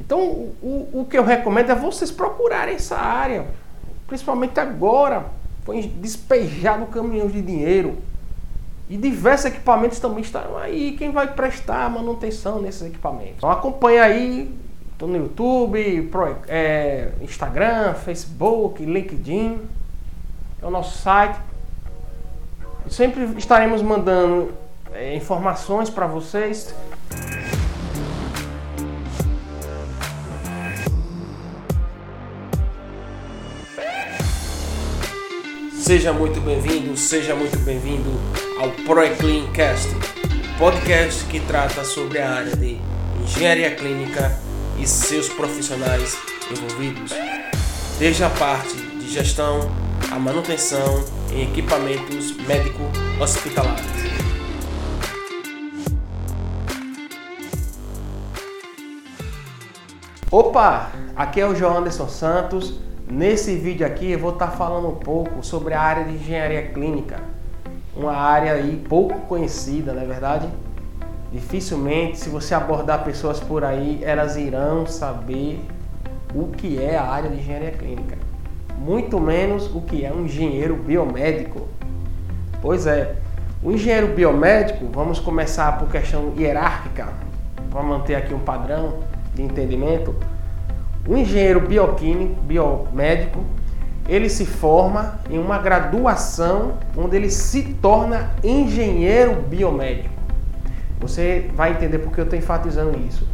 Então, o, o que eu recomendo é vocês procurarem essa área, principalmente agora. Foi despejado caminhão de dinheiro. E diversos equipamentos também estarão aí. Quem vai prestar manutenção nesses equipamentos? Então acompanha aí, estou no YouTube, Pro, é, Instagram, Facebook, LinkedIn, é o nosso site. Sempre estaremos mandando é, informações para vocês. Seja muito bem-vindo, seja muito bem-vindo ao ProEcleanCast, podcast que trata sobre a área de engenharia clínica e seus profissionais envolvidos, desde a parte de gestão, a manutenção em equipamentos médico-hospitalares. Opa, aqui é o João Anderson Santos Nesse vídeo aqui eu vou estar falando um pouco sobre a área de engenharia clínica, uma área aí pouco conhecida, não é verdade? Dificilmente, se você abordar pessoas por aí, elas irão saber o que é a área de engenharia clínica, muito menos o que é um engenheiro biomédico. Pois é, o engenheiro biomédico, vamos começar por questão hierárquica, para manter aqui um padrão de entendimento. O engenheiro bioquímico, biomédico, ele se forma em uma graduação onde ele se torna engenheiro biomédico. Você vai entender porque eu estou enfatizando isso.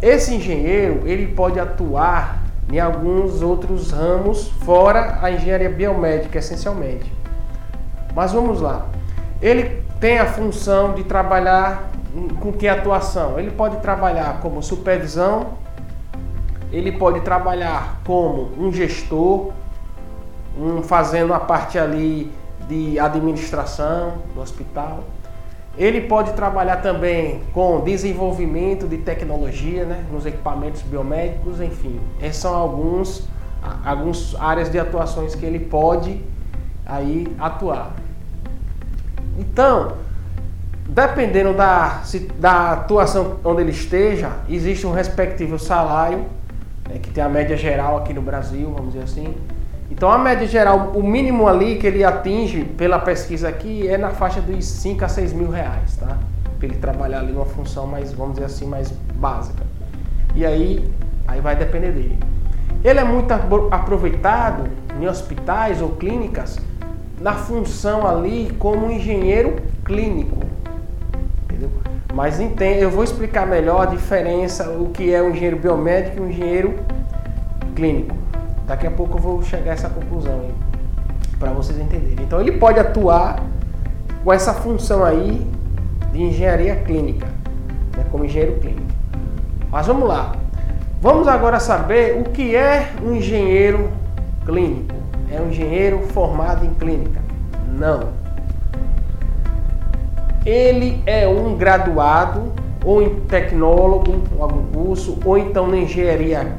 Esse engenheiro ele pode atuar em alguns outros ramos fora a engenharia biomédica essencialmente. Mas vamos lá. Ele tem a função de trabalhar com que atuação? Ele pode trabalhar como supervisão ele pode trabalhar como um gestor, um, fazendo a parte ali de administração do hospital. Ele pode trabalhar também com desenvolvimento de tecnologia né, nos equipamentos biomédicos, enfim. Essas são alguns, algumas áreas de atuações que ele pode aí atuar. Então, dependendo da, da atuação onde ele esteja, existe um respectivo salário é, que tem a média geral aqui no Brasil, vamos dizer assim. Então a média geral, o mínimo ali que ele atinge pela pesquisa aqui é na faixa dos 5 a 6 mil reais, tá? Para ele trabalhar ali numa função mais, vamos dizer assim, mais básica. E aí, aí vai depender dele. Ele é muito aproveitado em hospitais ou clínicas na função ali como engenheiro clínico. Mas entende, eu vou explicar melhor a diferença, o que é um engenheiro biomédico e um engenheiro clínico. Daqui a pouco eu vou chegar a essa conclusão aí, para vocês entenderem. Então ele pode atuar com essa função aí de engenharia clínica, né, como engenheiro clínico. Mas vamos lá. Vamos agora saber o que é um engenheiro clínico. É um engenheiro formado em clínica? Não ele é um graduado ou em tecnólogo, ou algum curso, ou então na engenharia,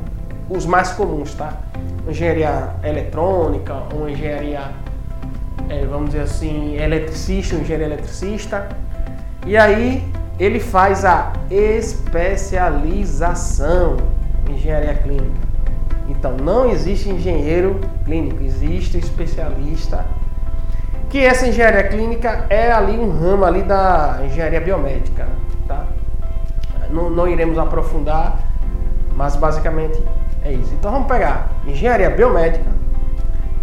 os mais comuns, tá? Engenharia eletrônica, ou engenharia, é, vamos dizer assim, eletricista, engenharia eletricista. E aí ele faz a especialização em engenharia clínica. Então não existe engenheiro clínico, existe especialista que essa engenharia clínica é ali um ramo ali da engenharia biomédica, tá? Não, não iremos aprofundar, mas basicamente é isso. Então vamos pegar engenharia biomédica,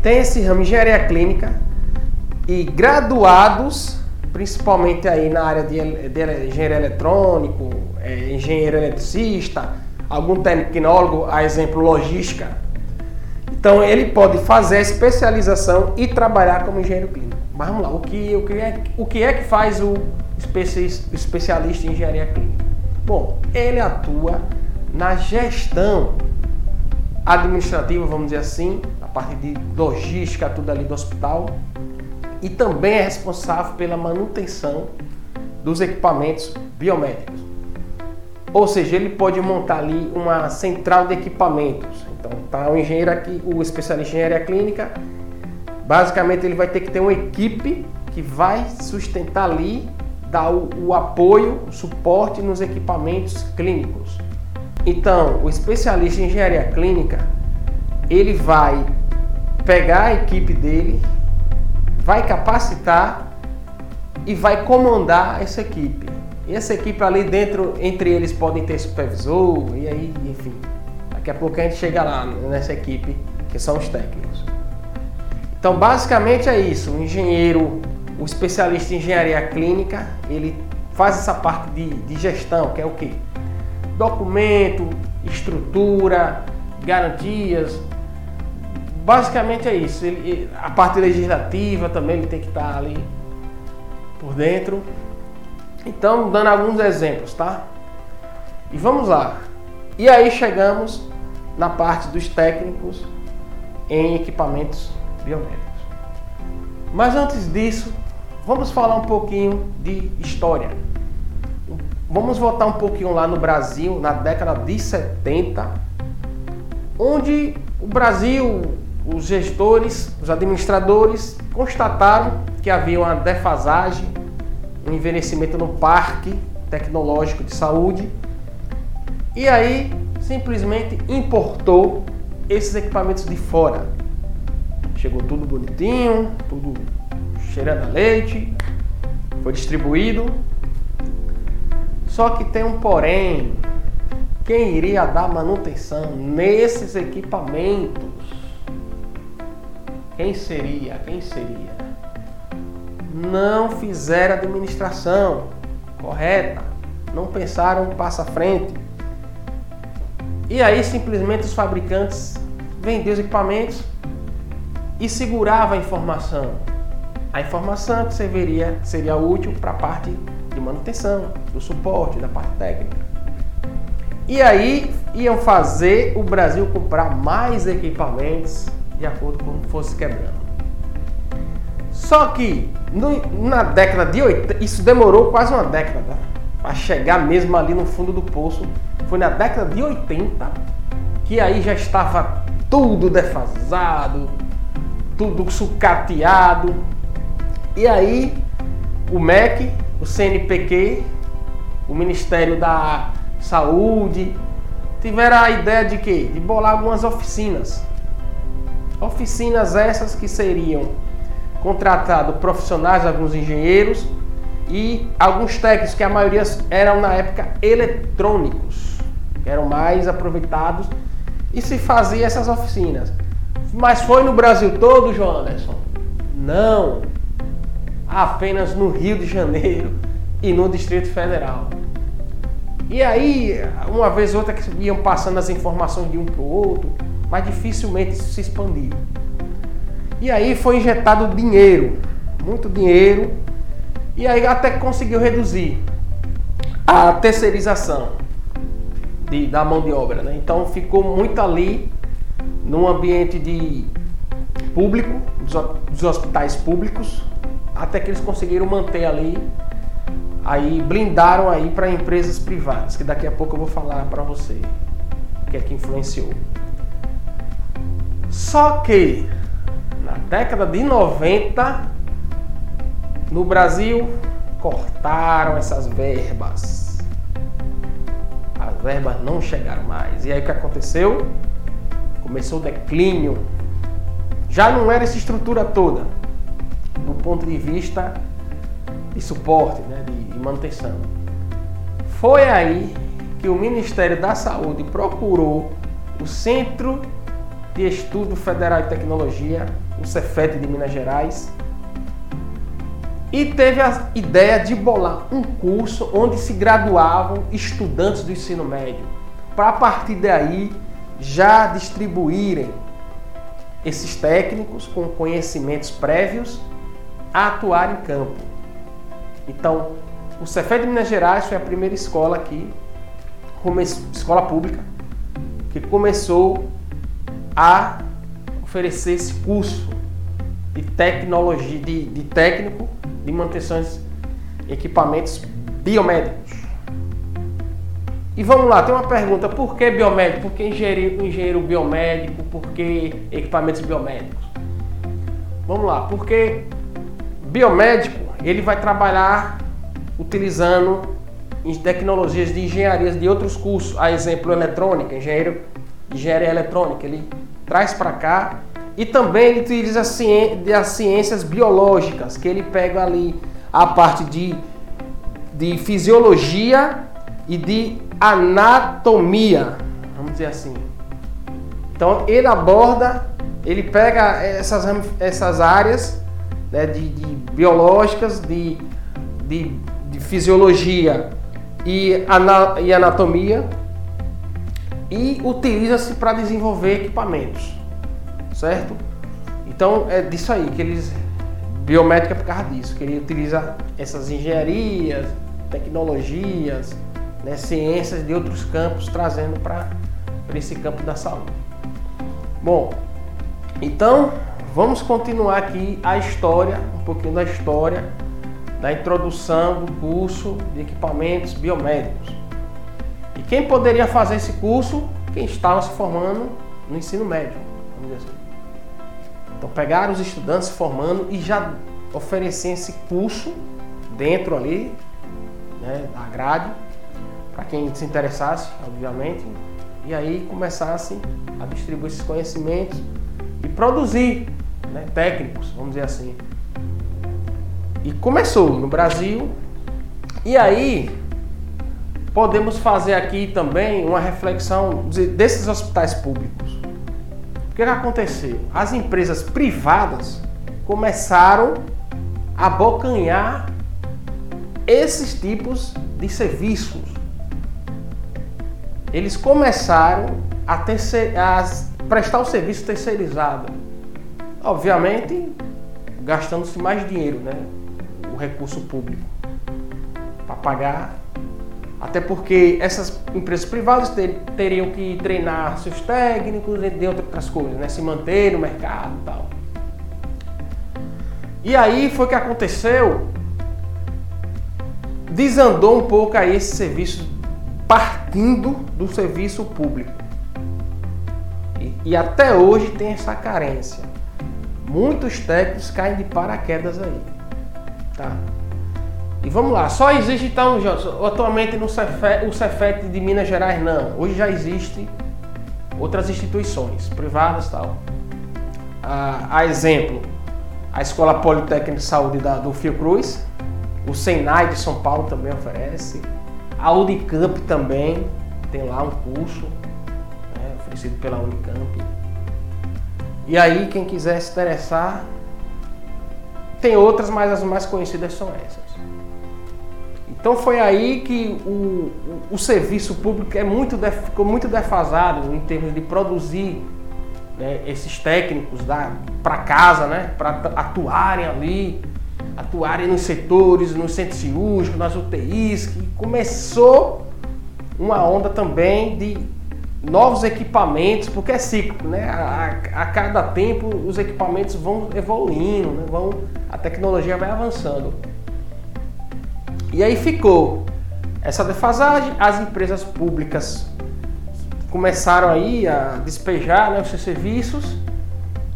tem esse ramo engenharia clínica e graduados, principalmente aí na área de, de engenheiro eletrônico, é, engenheiro eletricista, algum tecnólogo, a exemplo logística. Então ele pode fazer a especialização e trabalhar como engenheiro clínico. Mas vamos lá, o que, o que, é, o que é que faz o especialista em engenharia clínica? Bom, ele atua na gestão administrativa, vamos dizer assim, a parte de logística, tudo ali do hospital, e também é responsável pela manutenção dos equipamentos biomédicos. Ou seja, ele pode montar ali uma central de equipamentos. Então, tá o engenheiro aqui, o especialista em engenharia clínica, Basicamente, ele vai ter que ter uma equipe que vai sustentar ali, dar o, o apoio, o suporte nos equipamentos clínicos. Então, o especialista em engenharia clínica, ele vai pegar a equipe dele, vai capacitar e vai comandar essa equipe. E essa equipe ali dentro, entre eles podem ter supervisor, e aí, enfim. Daqui a pouco a gente chega lá nessa equipe, que são os técnicos. Então, basicamente é isso. O engenheiro, o especialista em engenharia clínica, ele faz essa parte de, de gestão, que é o quê? Documento, estrutura, garantias. Basicamente é isso. Ele, a parte legislativa também ele tem que estar ali por dentro. Então, dando alguns exemplos, tá? E vamos lá. E aí chegamos na parte dos técnicos em equipamentos biomédicos. Mas antes disso, vamos falar um pouquinho de história. Vamos voltar um pouquinho lá no Brasil, na década de 70, onde o Brasil, os gestores, os administradores constataram que havia uma defasagem, um envelhecimento no parque tecnológico de saúde. E aí simplesmente importou esses equipamentos de fora. Chegou tudo bonitinho, tudo cheirando a leite, foi distribuído. Só que tem um porém. Quem iria dar manutenção nesses equipamentos? Quem seria? Quem seria? Não fizeram administração correta, não pensaram passo à frente. E aí simplesmente os fabricantes vendiam os equipamentos e segurava a informação. A informação que serviria, seria útil para a parte de manutenção, do suporte, da parte técnica. E aí iam fazer o Brasil comprar mais equipamentos de acordo com fosse quebrando. Só que no, na década de 80, isso demorou quase uma década para chegar mesmo ali no fundo do poço. Foi na década de 80 que aí já estava tudo defasado, tudo sucateado. E aí o MEC, o CNPq, o Ministério da Saúde, tiveram a ideia de quê? De bolar algumas oficinas Oficinas essas que seriam contratado profissionais, alguns engenheiros e alguns técnicos que a maioria eram na época eletrônicos, que eram mais aproveitados e se fazia essas oficinas. Mas foi no Brasil todo, João Anderson? Não. Apenas no Rio de Janeiro e no Distrito Federal. E aí, uma vez ou outra que iam passando as informações de um para o outro, mas dificilmente isso se expandiu. E aí foi injetado dinheiro, muito dinheiro, e aí até conseguiu reduzir a terceirização de, da mão de obra. Né? Então ficou muito ali num ambiente de público, dos hospitais públicos, até que eles conseguiram manter ali, aí blindaram aí para empresas privadas, que daqui a pouco eu vou falar para você o que é que influenciou. Só que na década de 90, no Brasil, cortaram essas verbas. As verbas não chegaram mais. E aí o que aconteceu? Começou o declínio. Já não era essa estrutura toda, do ponto de vista de suporte, né, de manutenção. Foi aí que o Ministério da Saúde procurou o Centro de Estudo Federal de Tecnologia, o Cefet de Minas Gerais, e teve a ideia de bolar um curso onde se graduavam estudantes do ensino médio, para a partir daí já distribuírem esses técnicos com conhecimentos prévios a atuar em campo. Então, o Cefet de Minas Gerais foi a primeira escola aqui, escola pública, que começou a oferecer esse curso de tecnologia, de, de técnico de manutenções equipamentos biomédicos. E vamos lá, tem uma pergunta: por que biomédico? Por que engenheiro, engenheiro biomédico? Por que equipamentos biomédicos? Vamos lá, porque biomédico ele vai trabalhar utilizando tecnologias de engenharias de outros cursos, a exemplo eletrônica, engenheiro engenharia eletrônica, ele traz para cá e também ele utiliza as ciências biológicas, que ele pega ali a parte de, de fisiologia e de anatomia, vamos dizer assim. Então ele aborda, ele pega essas, essas áreas né, de, de biológicas, de, de, de fisiologia e, ana, e anatomia e utiliza-se para desenvolver equipamentos, certo? Então é disso aí que eles biométrica por causa disso, que ele utiliza essas engenharias, tecnologias, né, ciências de outros campos trazendo para esse campo da saúde. Bom, então vamos continuar aqui a história, um pouquinho da história da introdução do curso de equipamentos biomédicos. E quem poderia fazer esse curso? Quem estava se formando no ensino médio, vamos dizer assim. Então pegaram os estudantes se formando e já ofereciam esse curso dentro ali, né, da grade, para quem se interessasse, obviamente, e aí começasse a distribuir esses conhecimentos e produzir né, técnicos, vamos dizer assim. E começou no Brasil, e aí podemos fazer aqui também uma reflexão desses hospitais públicos. O que, que aconteceu? As empresas privadas começaram a abocanhar esses tipos de serviços eles começaram a, terceir, a prestar o serviço terceirizado. Obviamente, gastando-se mais dinheiro, né? O recurso público para pagar. Até porque essas empresas privadas ter, teriam que treinar seus técnicos, entre outras coisas, né? Se manter no mercado e tal. E aí foi que aconteceu. Desandou um pouco aí esse serviço partindo do serviço público. E, e até hoje tem essa carência. Muitos técnicos caem de paraquedas aí. Tá? E vamos lá, só existe então, atualmente no Cefet, o Cefet de Minas Gerais não. Hoje já existe outras instituições privadas tal. A, exemplo, a Escola Politécnica de Saúde da, do Fiocruz, o Senai de São Paulo também oferece, a Unicamp também tem lá um curso né, oferecido pela Unicamp. E aí, quem quiser se interessar, tem outras, mas as mais conhecidas são essas. Então foi aí que o, o, o serviço público é muito, ficou muito defasado em termos de produzir né, esses técnicos para casa, né, para atuarem ali atuarem nos setores, nos centros cirúrgicos, nas UTIs, que começou uma onda também de novos equipamentos, porque é cíclico, né? A, a, cada tempo os equipamentos vão evoluindo, né? vão, a tecnologia vai avançando. E aí ficou essa defasagem, as empresas públicas começaram aí a despejar né, os seus serviços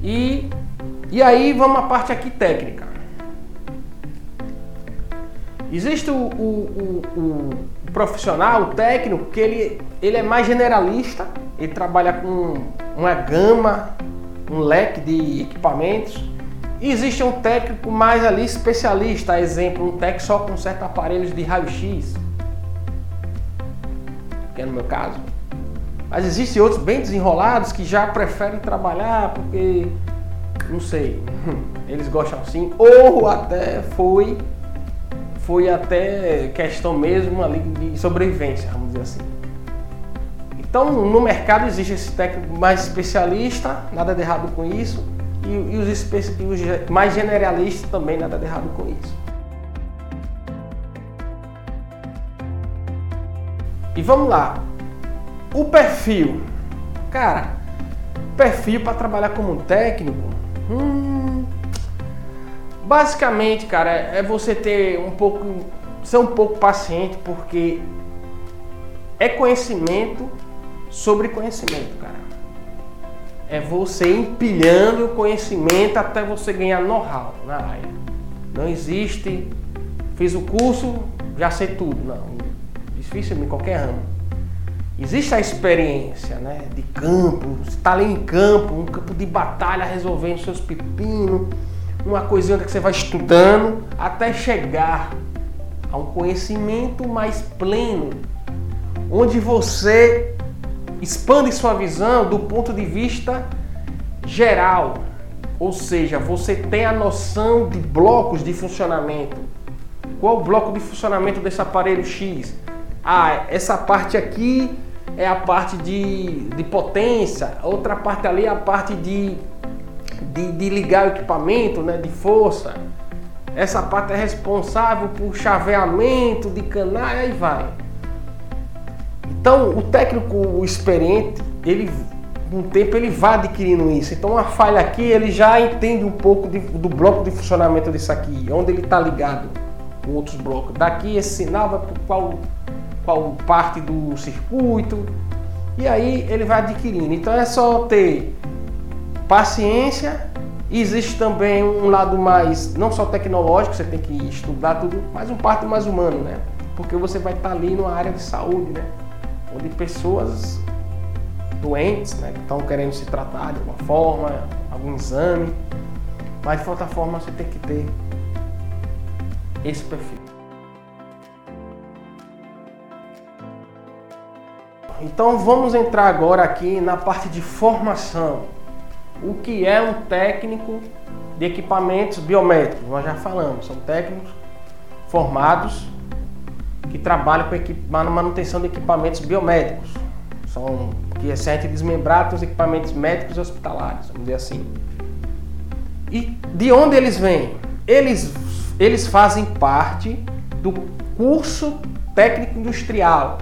e, e aí vamos à parte aqui técnica. Existe o, o, o, o, profissional, o técnico, que ele, ele é mais generalista, ele trabalha com uma gama, um leque de equipamentos. E existe um técnico mais ali especialista, exemplo, um técnico só com certos aparelhos de raio-x, que é no meu caso. Mas existem outros bem desenrolados que já preferem trabalhar porque, não sei, eles gostam assim, ou até foi foi até questão mesmo ali de sobrevivência, vamos dizer assim. Então, no mercado existe esse técnico mais especialista, nada de errado com isso, e, e, os, e os mais generalistas também, nada de errado com isso. E vamos lá. O perfil. Cara, perfil para trabalhar como técnico. Hum, Basicamente, cara, é você ter um pouco, ser um pouco paciente, porque é conhecimento sobre conhecimento, cara. É você empilhando conhecimento até você ganhar know-how na área. Não existe, fiz o curso, já sei tudo, não. difícil em qualquer ramo. Existe a experiência né, de campo, você está ali em campo, um campo de batalha resolvendo seus pepinos, uma coisinha que você vai estudando até chegar a um conhecimento mais pleno, onde você expande sua visão do ponto de vista geral, ou seja, você tem a noção de blocos de funcionamento. Qual o bloco de funcionamento desse aparelho X? Ah, essa parte aqui é a parte de, de potência, outra parte ali é a parte de, de, de ligar o equipamento, né, de força. Essa parte é responsável por chaveamento de canais, aí vai. Então, o técnico experiente, ele com o tempo ele vai adquirindo isso. Então, uma falha aqui, ele já entende um pouco de, do bloco de funcionamento disso aqui, onde ele está ligado com outros blocos. Daqui esse sinal vai para qual, qual parte do circuito, e aí ele vai adquirindo. Então, é só ter paciência. Existe também um lado mais, não só tecnológico, você tem que estudar tudo, mas um parte mais humano, né? Porque você vai estar ali numa área de saúde, né? Onde pessoas doentes, né, que estão querendo se tratar de alguma forma, algum exame, mas de outra forma você tem que ter esse perfil. Então vamos entrar agora aqui na parte de formação. O que é um técnico de equipamentos biométricos? Nós já falamos, são técnicos formados que trabalham com a manutenção de equipamentos biométricos. São que é certo desmembrar os equipamentos médicos e hospitalares, vamos dizer assim. E de onde eles vêm? Eles, eles fazem parte do curso técnico industrial.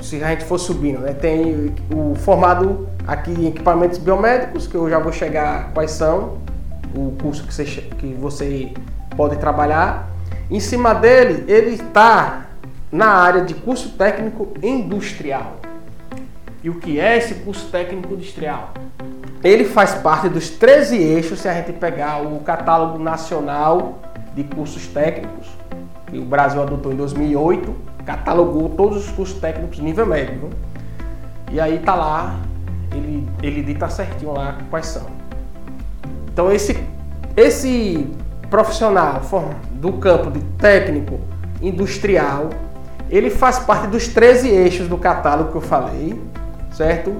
Se a gente for subindo, né? tem o formado aqui em equipamentos biomédicos, que eu já vou chegar quais são, o curso que você, que você pode trabalhar. Em cima dele, ele está na área de curso técnico industrial. E o que é esse curso técnico industrial? Ele faz parte dos 13 eixos, se a gente pegar o catálogo nacional de cursos técnicos, que o Brasil adotou em 2008, catalogou todos os cursos técnicos nível médio. E aí tá lá, ele, ele dita certinho lá quais são. Então esse, esse profissional do campo de técnico industrial, ele faz parte dos 13 eixos do catálogo que eu falei, certo?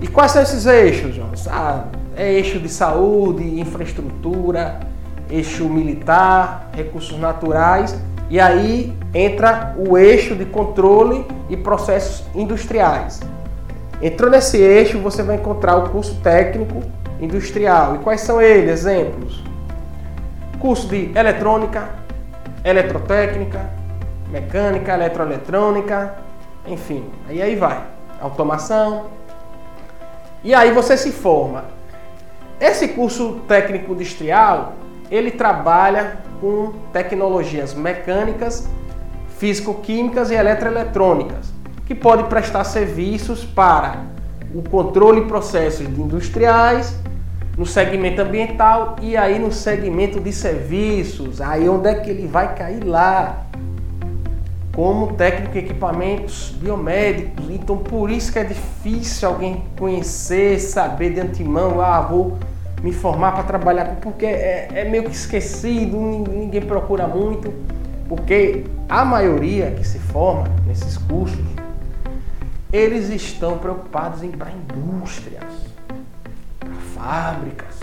E quais são esses eixos, Jonas? Ah, é eixo de saúde, infraestrutura, eixo militar, recursos naturais, e aí entra o eixo de controle e processos industriais. Entrou nesse eixo, você vai encontrar o curso técnico industrial. E quais são eles? Exemplos: curso de eletrônica, eletrotécnica, mecânica, eletroeletrônica, enfim, aí aí vai automação. E aí você se forma. Esse curso técnico industrial, ele trabalha com tecnologias mecânicas, físico-químicas e eletroeletrônicas, que pode prestar serviços para o controle de processos industriais, no segmento ambiental e aí no segmento de serviços. Aí onde é que ele vai cair lá? como técnico em equipamentos biomédicos. Então, por isso que é difícil alguém conhecer, saber de antemão, ah, vou me formar para trabalhar, porque é, é, meio que esquecido, ninguém procura muito, porque a maioria que se forma nesses cursos, eles estão preocupados em ir para indústrias, para fábricas,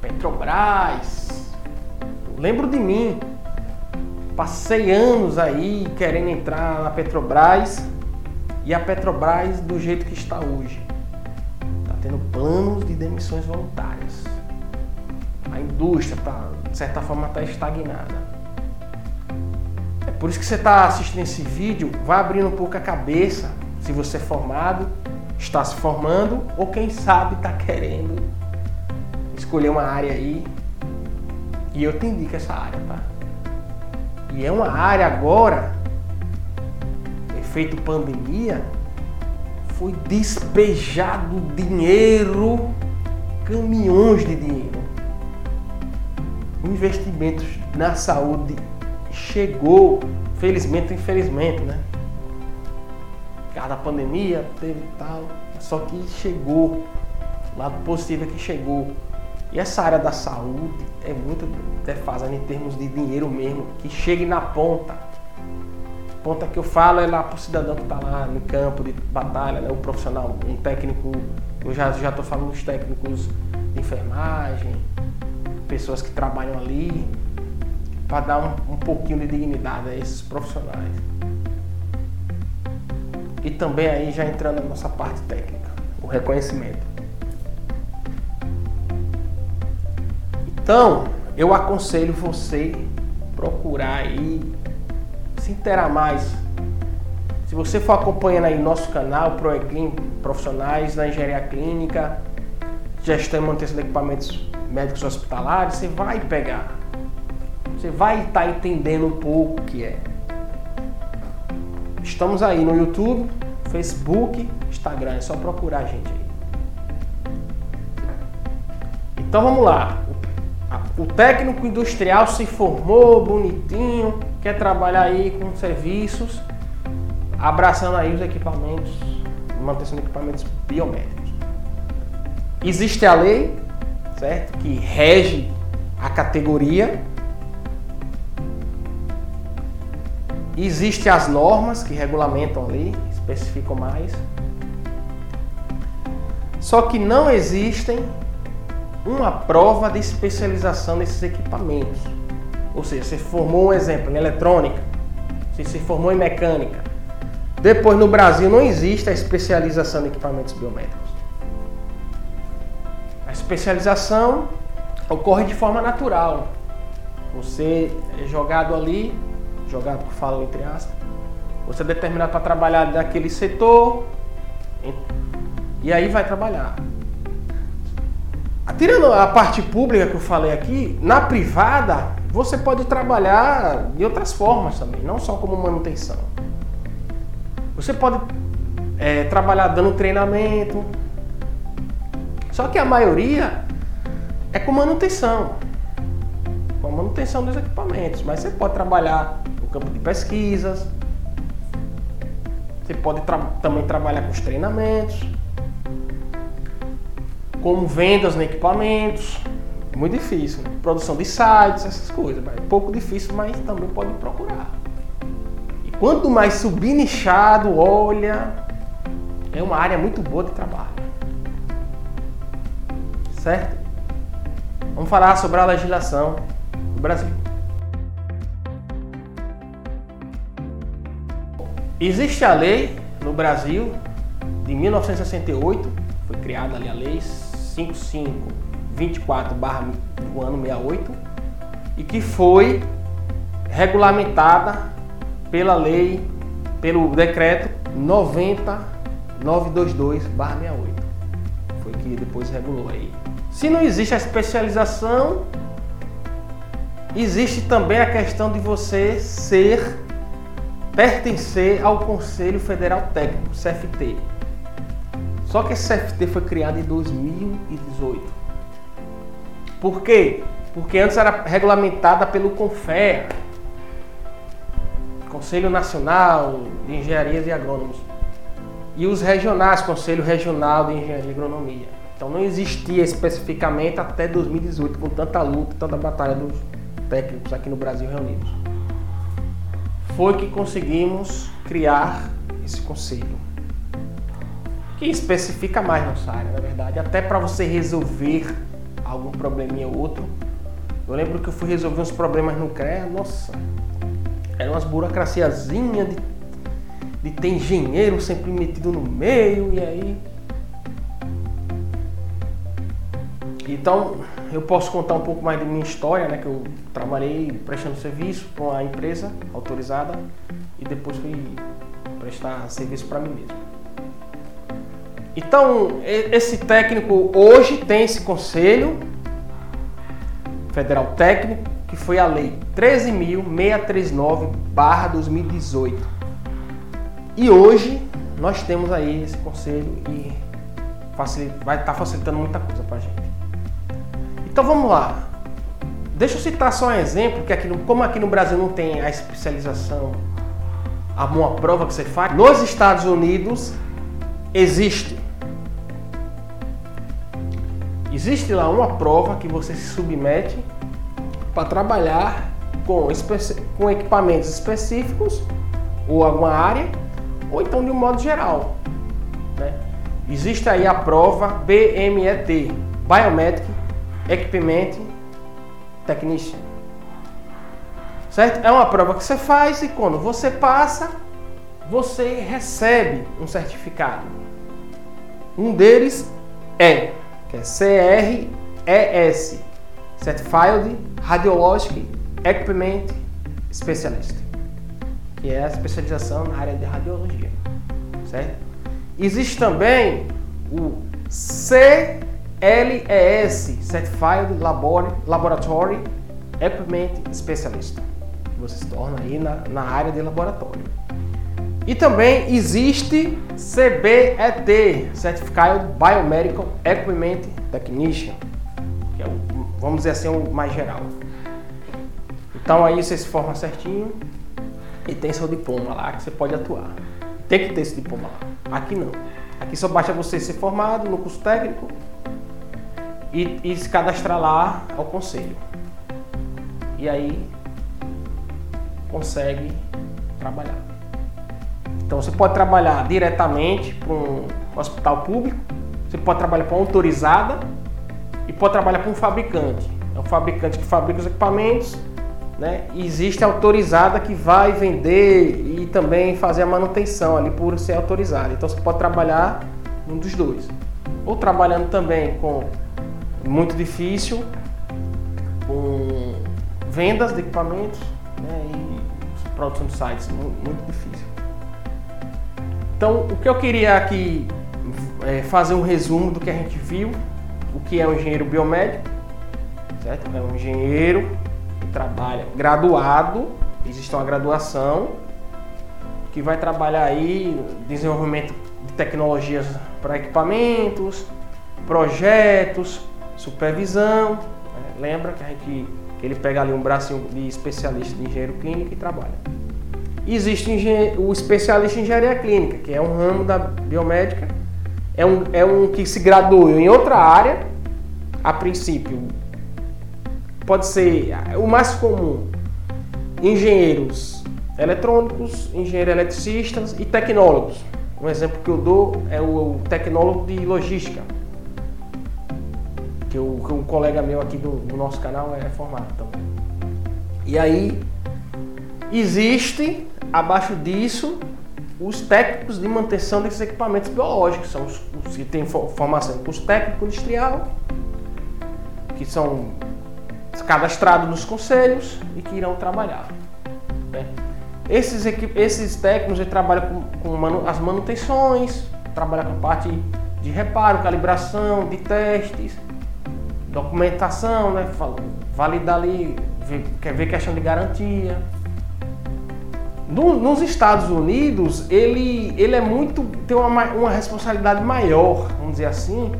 Petrobras. lembro de mim, Passei anos aí querendo entrar na Petrobras e a Petrobras do jeito que está hoje. Está tendo planos de demissões voluntárias. A indústria, tá, de certa forma, está estagnada. É por isso que você está assistindo esse vídeo, vai abrindo um pouco a cabeça, se você é formado, está se formando, ou quem sabe está querendo escolher uma área aí. E eu te indico essa área, tá? E é uma área agora, efeito pandemia, foi despejado dinheiro, caminhões de dinheiro. Investimentos na saúde chegou, Felizmente, infelizmente, né? Cada pandemia teve tal, só que chegou. O lado positivo é que chegou. E essa área da saúde é muito defasada em termos de dinheiro mesmo, que chegue na ponta. Ponta que eu falo é lá para o cidadão que está lá no campo de batalha, né? o profissional, um técnico, eu já estou falando dos técnicos de enfermagem, pessoas que trabalham ali, para dar um, um pouquinho de dignidade a esses profissionais. E também aí já entrando na nossa parte técnica, o reconhecimento. Então, eu aconselho você procurar aí se interar mais. Se você for acompanhando aí nosso canal, ProEclin Profissionais da Engenharia Clínica, Gestão e Manutenção de Equipamentos Médicos Hospitalares, você vai pegar. Você vai estar tá entendendo um pouco o que é. Estamos aí no YouTube, Facebook, Instagram, é só procurar a gente aí. Então vamos lá. O técnico industrial se formou bonitinho, quer trabalhar aí com serviços, abraçando aí os equipamentos, manutenção de equipamentos biométricos. Existe a lei, certo? Que rege a categoria. Existem as normas que regulamentam ali, especificam mais. Só que não existem uma prova de especialização nesses equipamentos. Ou seja, você formou um exemplo em eletrônica, você se formou em mecânica. Depois no Brasil não existe a especialização em equipamentos biométricos. A especialização ocorre de forma natural. Você é jogado ali, jogado que falo entre aspas, você é determinado para trabalhar naquele setor e aí vai trabalhar. Tirando a parte pública que eu falei aqui, na privada você pode trabalhar de outras formas também, não só como manutenção. Você pode é, trabalhar dando treinamento, só que a maioria é com manutenção, com a manutenção dos equipamentos. Mas você pode trabalhar campo de pesquisas, você pode tra também trabalhar com os treinamentos como vendas no equipamentos, muito difícil. Né? Produção de sites, essas coisas. É pouco difícil, mas também pode procurar. E quanto mais subnichado, olha, é uma área muito boa de trabalho. Certo? Vamos falar sobre a legislação do Brasil. Existe a lei no Brasil de 1968, foi criada ali a lei 5524 barra do ano 68 e que foi regulamentada pela lei, pelo decreto 90922 barra 68. Foi que depois regulou aí. Se não existe a especialização, existe também a questão de você ser pertencer ao Conselho Federal Técnico, CFT. Só que esse CFT foi criado em 2018. Por quê? Porque antes era regulamentada pelo CONFEA, Conselho Nacional de Engenharias e Agrônomos, e os regionais, Conselho Regional de Engenharia e Agronomia. Então não existia especificamente até 2018, com tanta luta, tanta batalha dos técnicos aqui no Brasil reunidos. Foi que conseguimos criar esse conselho que especifica mais nossa área, na verdade, até para você resolver algum probleminha ou outro. Eu lembro que eu fui resolver uns problemas no CREA, nossa, eram umas burocraciazinhas de, de ter engenheiro sempre metido no meio, e aí. Então, eu posso contar um pouco mais de minha história, né? Que eu trabalhei prestando serviço com a empresa autorizada e depois fui prestar serviço para mim mesmo. Então, esse técnico hoje tem esse conselho federal técnico, que foi a lei 13.639/2018. E hoje nós temos aí esse conselho e vai estar tá facilitando muita coisa para a gente. Então vamos lá. Deixa eu citar só um exemplo, que aqui como aqui no Brasil não tem a especialização, uma prova que você faz, nos Estados Unidos existe. Existe lá uma prova que você se submete para trabalhar com, com equipamentos específicos ou alguma área, ou então de um modo geral. Né? Existe aí a prova BMET, Biometric Equipment Technician. Certo? É uma prova que você faz e quando você passa, você recebe um certificado. Um deles é, que é CRES, Certified Radiologic Equipment Specialist, que é a especialização na área de radiologia, certo? Existe também o CLES, Certified Laboratory Equipment Specialist, você se torna aí na, na área de laboratório. E também existe CBET, Certified Biomedical Equipment Technician, que é o, vamos dizer assim, o mais geral. Então aí você se forma certinho e tem seu diploma lá que você pode atuar. Tem que ter esse diploma lá. Aqui não. Aqui só basta você ser formado no curso técnico e, e se cadastrar lá ao conselho. E aí consegue trabalhar. Então você pode trabalhar diretamente para um hospital público, você pode trabalhar para uma autorizada e pode trabalhar para um fabricante. É um fabricante que fabrica os equipamentos né? E existe autorizada que vai vender e também fazer a manutenção ali por ser autorizada. Então você pode trabalhar um dos dois. Ou trabalhando também com muito difícil, com vendas de equipamentos né? e produção de sites, muito difícil. Então o que eu queria aqui é fazer um resumo do que a gente viu, o que é um engenheiro biomédico, certo? É um engenheiro trabalha graduado, existe uma graduação que vai trabalhar aí desenvolvimento de tecnologias para equipamentos, projetos, supervisão. Né? Lembra que a gente que ele pega ali um bracinho de especialista de engenheiro clínico e trabalha. Existe o especialista em engenharia clínica, que é um ramo da biomédica, é um, é um que se graduou em outra área, a princípio pode ser o mais comum: engenheiros eletrônicos, engenheiros eletricistas e tecnólogos. Um exemplo que eu dou é o tecnólogo de logística, que, o, que um colega meu aqui do, do nosso canal é formado também. E aí existe abaixo disso os técnicos de manutenção desses equipamentos biológicos, são os, os que têm formação em curso técnico industrial, que são cadastrados nos conselhos e que irão trabalhar. Né? Esses, esses técnicos trabalham com, com manu, as manutenções, trabalham com a parte de reparo, calibração, de testes, documentação, né? validar ali, ver, quer ver questão de garantia. No, nos Estados Unidos, ele, ele é muito. tem uma, uma responsabilidade maior, vamos dizer assim,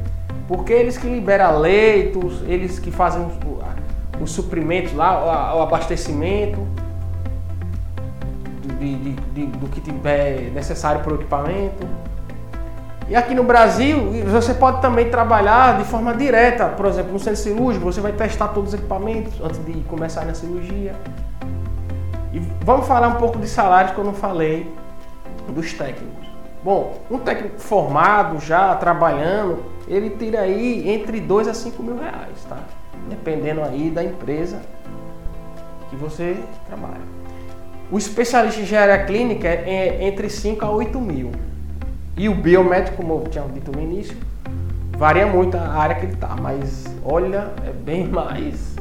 porque eles que liberam leitos, eles que fazem os suprimentos lá, o abastecimento de, de, de, do que tiver necessário para o equipamento. E aqui no Brasil, você pode também trabalhar de forma direta, por exemplo, no centro cirúrgico, você vai testar todos os equipamentos antes de começar na cirurgia. E vamos falar um pouco de salários que eu não falei dos técnicos. Bom, um técnico formado já trabalhando, ele tira aí entre 2 a 5 mil reais, tá? dependendo aí da empresa que você trabalha. O especialista em engenharia clínica é entre 5 a 8 mil. E o biomédico, como eu tinha dito no início, varia muito a área que ele está, mas olha, é bem mais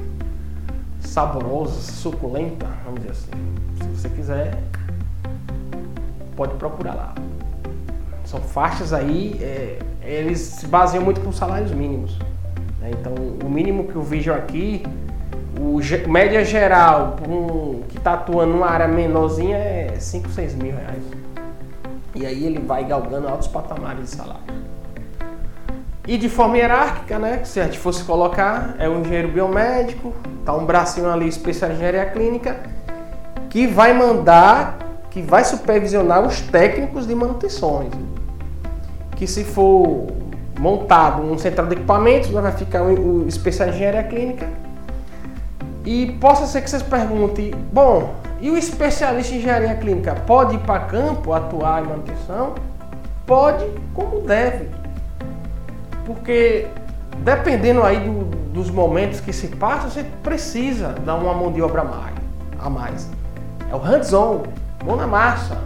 saborosa, suculenta, vamos dizer assim. Se você quiser, pode procurar lá. São faixas aí, é, eles se baseiam muito com salários mínimos. Né? Então, o mínimo que eu vejo aqui, o média geral, um, que está atuando numa área menorzinha, é 5, 6 mil reais. E aí ele vai galgando altos patamares de salário. E de forma hierárquica, né? Se a gente fosse colocar, é o engenheiro biomédico, tá um bracinho ali especial em engenharia clínica, que vai mandar, que vai supervisionar os técnicos de manutenções. Que se for montado um central de equipamentos, vai ficar o especial em engenharia clínica. E possa ser que vocês perguntem, bom, e o especialista em engenharia clínica pode ir para campo atuar em manutenção? Pode, como deve. Porque dependendo aí do, dos momentos que se passa, você precisa dar uma mão de obra a mais. É o hands-on, mão na massa.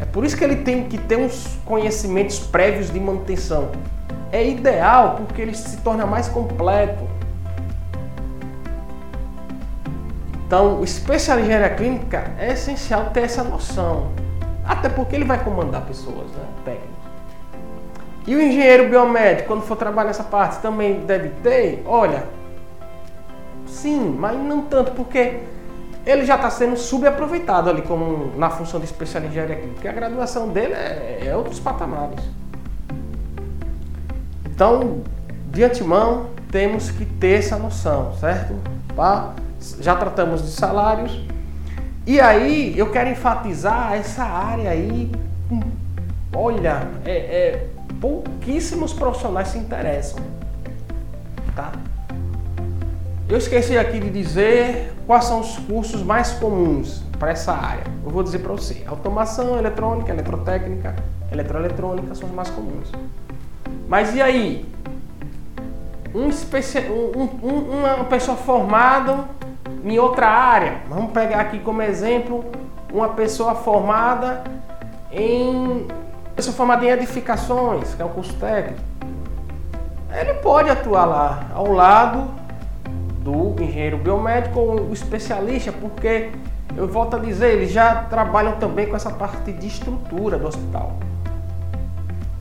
É por isso que ele tem que ter uns conhecimentos prévios de manutenção. É ideal porque ele se torna mais completo. Então, o especialista em engenharia clínica é essencial ter essa noção. Até porque ele vai comandar pessoas, né? Técnicos. E o engenheiro biomédico, quando for trabalhar nessa parte, também deve ter? Olha, sim, mas não tanto, porque ele já está sendo subaproveitado ali como na função de especialista em engenharia clínica. Porque a graduação dele é, é outros patamares. Então, de antemão, temos que ter essa noção, certo? Tá? Já tratamos de salários. E aí eu quero enfatizar essa área aí. Olha, é, é, pouquíssimos profissionais se interessam. Tá? Eu esqueci aqui de dizer quais são os cursos mais comuns para essa área. Eu vou dizer para você: automação, eletrônica, eletrotécnica, eletroeletrônica são os mais comuns. Mas e aí? Um, um, um, uma pessoa formada em outra área. Vamos pegar aqui como exemplo uma pessoa formada em pessoa formada em edificações, que é um curso técnico. Ele pode atuar lá ao lado do engenheiro biomédico ou o especialista, porque eu volto a dizer, eles já trabalham também com essa parte de estrutura do hospital.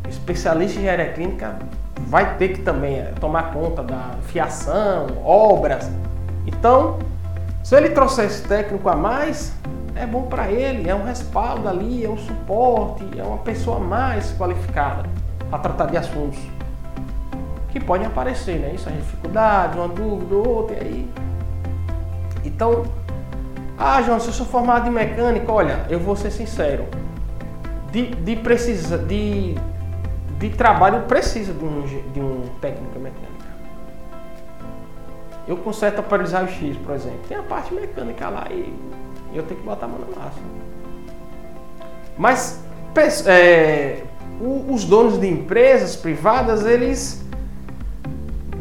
O especialista em engenharia clínica vai ter que também eh, tomar conta da fiação, obras. Então, se ele trouxer esse técnico a mais, é bom para ele, é um respaldo ali, é um suporte, é uma pessoa mais qualificada para tratar de assuntos que podem aparecer, né? Isso, a dificuldade, uma dúvida, outra, e aí. Então, ah, João, se eu sou formado em mecânica, olha, eu vou ser sincero, de, de precisa, de, de trabalho precisa de um, de um técnico mecânico. Eu conserto aparelhos raio-x, por exemplo. Tem a parte mecânica lá e eu tenho que botar a mão na massa. Mas é, os donos de empresas privadas, eles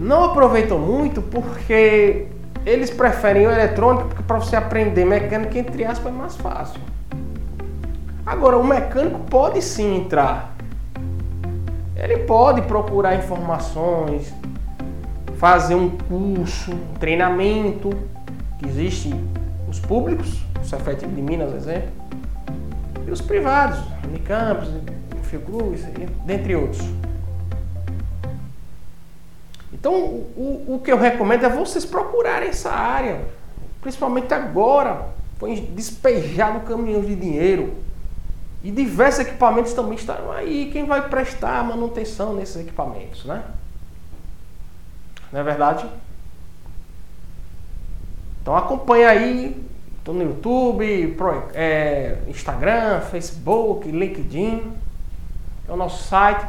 não aproveitam muito porque eles preferem o eletrônico porque para você aprender mecânica, entre aspas, é mais fácil. Agora, o mecânico pode sim entrar. Ele pode procurar informações, fazer um curso, um treinamento, que existe os públicos, o Cefet de Minas, exemplo, e os privados, Unicampus, Fiocruz, dentre outros. Então, o, o que eu recomendo é vocês procurarem essa área, principalmente agora, foi despejado caminhão de dinheiro e diversos equipamentos também estão aí. Quem vai prestar manutenção nesses equipamentos, né? Não é verdade? Então acompanha aí, estou no YouTube, é, Instagram, Facebook, LinkedIn, é o nosso site.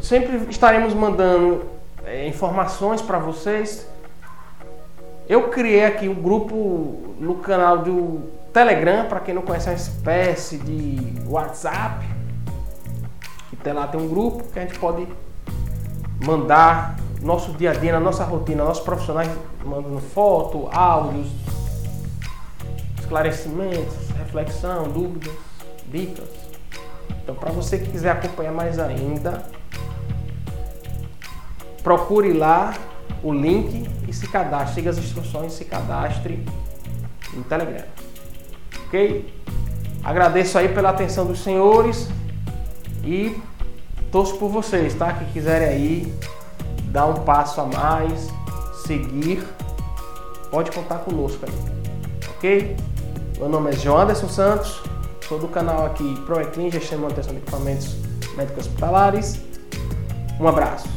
Sempre estaremos mandando é, informações para vocês. Eu criei aqui um grupo no canal do Telegram, para quem não conhece, é uma espécie de WhatsApp. Que tem lá tem um grupo que a gente pode mandar nosso dia a dia, na nossa rotina, nossos profissionais mandando foto, áudios, esclarecimentos, reflexão, dúvidas, dicas. Então, para você que quiser acompanhar mais ainda, procure lá o link e se cadastre, siga as instruções e se cadastre no Telegram. Ok? Agradeço aí pela atenção dos senhores e torço por vocês, tá? Que quiserem aí dar um passo a mais, seguir, pode contar conosco aí. Ok? Meu nome é João Anderson Santos, sou do canal aqui ProEclin, Gestão e Manutenção de Equipamentos Médicos Hospitalares. Um abraço.